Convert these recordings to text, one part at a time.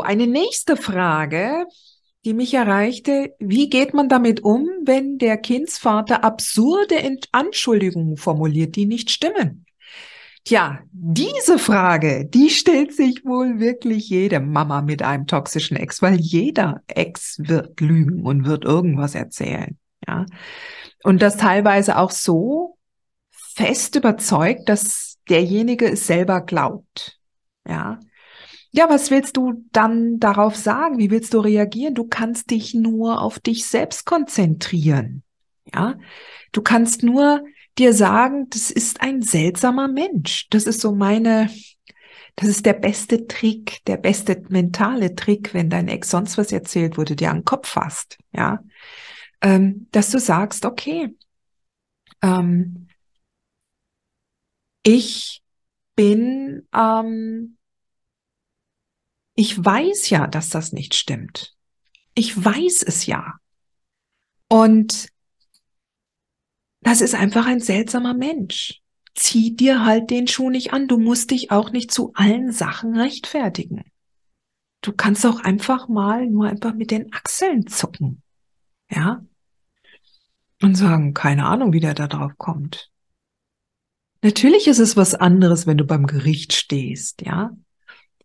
So, eine nächste Frage, die mich erreichte. Wie geht man damit um, wenn der Kindsvater absurde Anschuldigungen formuliert, die nicht stimmen? Tja, diese Frage, die stellt sich wohl wirklich jede Mama mit einem toxischen Ex, weil jeder Ex wird lügen und wird irgendwas erzählen. Ja. Und das teilweise auch so fest überzeugt, dass derjenige es selber glaubt. Ja. Ja, was willst du dann darauf sagen? Wie willst du reagieren? Du kannst dich nur auf dich selbst konzentrieren. Ja, du kannst nur dir sagen, das ist ein seltsamer Mensch. Das ist so meine, das ist der beste Trick, der beste mentale Trick, wenn dein Ex sonst was erzählt, wurde dir an den Kopf fasst. Ja, ähm, dass du sagst, okay, ähm, ich bin ähm, ich weiß ja, dass das nicht stimmt. Ich weiß es ja. Und das ist einfach ein seltsamer Mensch. Zieh dir halt den Schuh nicht an. Du musst dich auch nicht zu allen Sachen rechtfertigen. Du kannst auch einfach mal nur einfach mit den Achseln zucken. Ja? Und sagen, keine Ahnung, wie der da drauf kommt. Natürlich ist es was anderes, wenn du beim Gericht stehst, ja?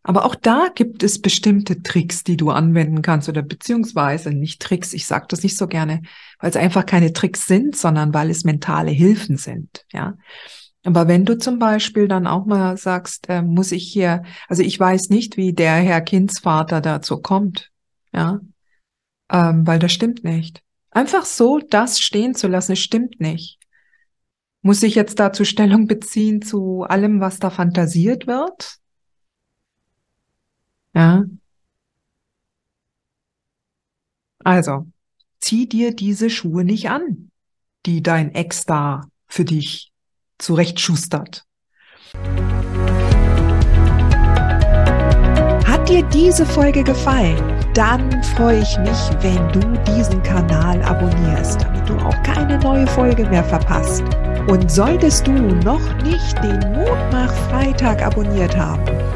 Aber auch da gibt es bestimmte Tricks, die du anwenden kannst oder beziehungsweise nicht Tricks. Ich sage das nicht so gerne, weil es einfach keine Tricks sind, sondern weil es mentale Hilfen sind. Ja. Aber wenn du zum Beispiel dann auch mal sagst, äh, muss ich hier, also ich weiß nicht, wie der Herr Kindsvater dazu kommt, ja, ähm, weil das stimmt nicht. Einfach so das stehen zu lassen, stimmt nicht. Muss ich jetzt dazu Stellung beziehen zu allem, was da fantasiert wird? Ja. Also, zieh dir diese Schuhe nicht an, die dein Ex da für dich zurechtschustert. Hat dir diese Folge gefallen? Dann freue ich mich, wenn du diesen Kanal abonnierst, damit du auch keine neue Folge mehr verpasst. Und solltest du noch nicht den Mutmach Freitag abonniert haben,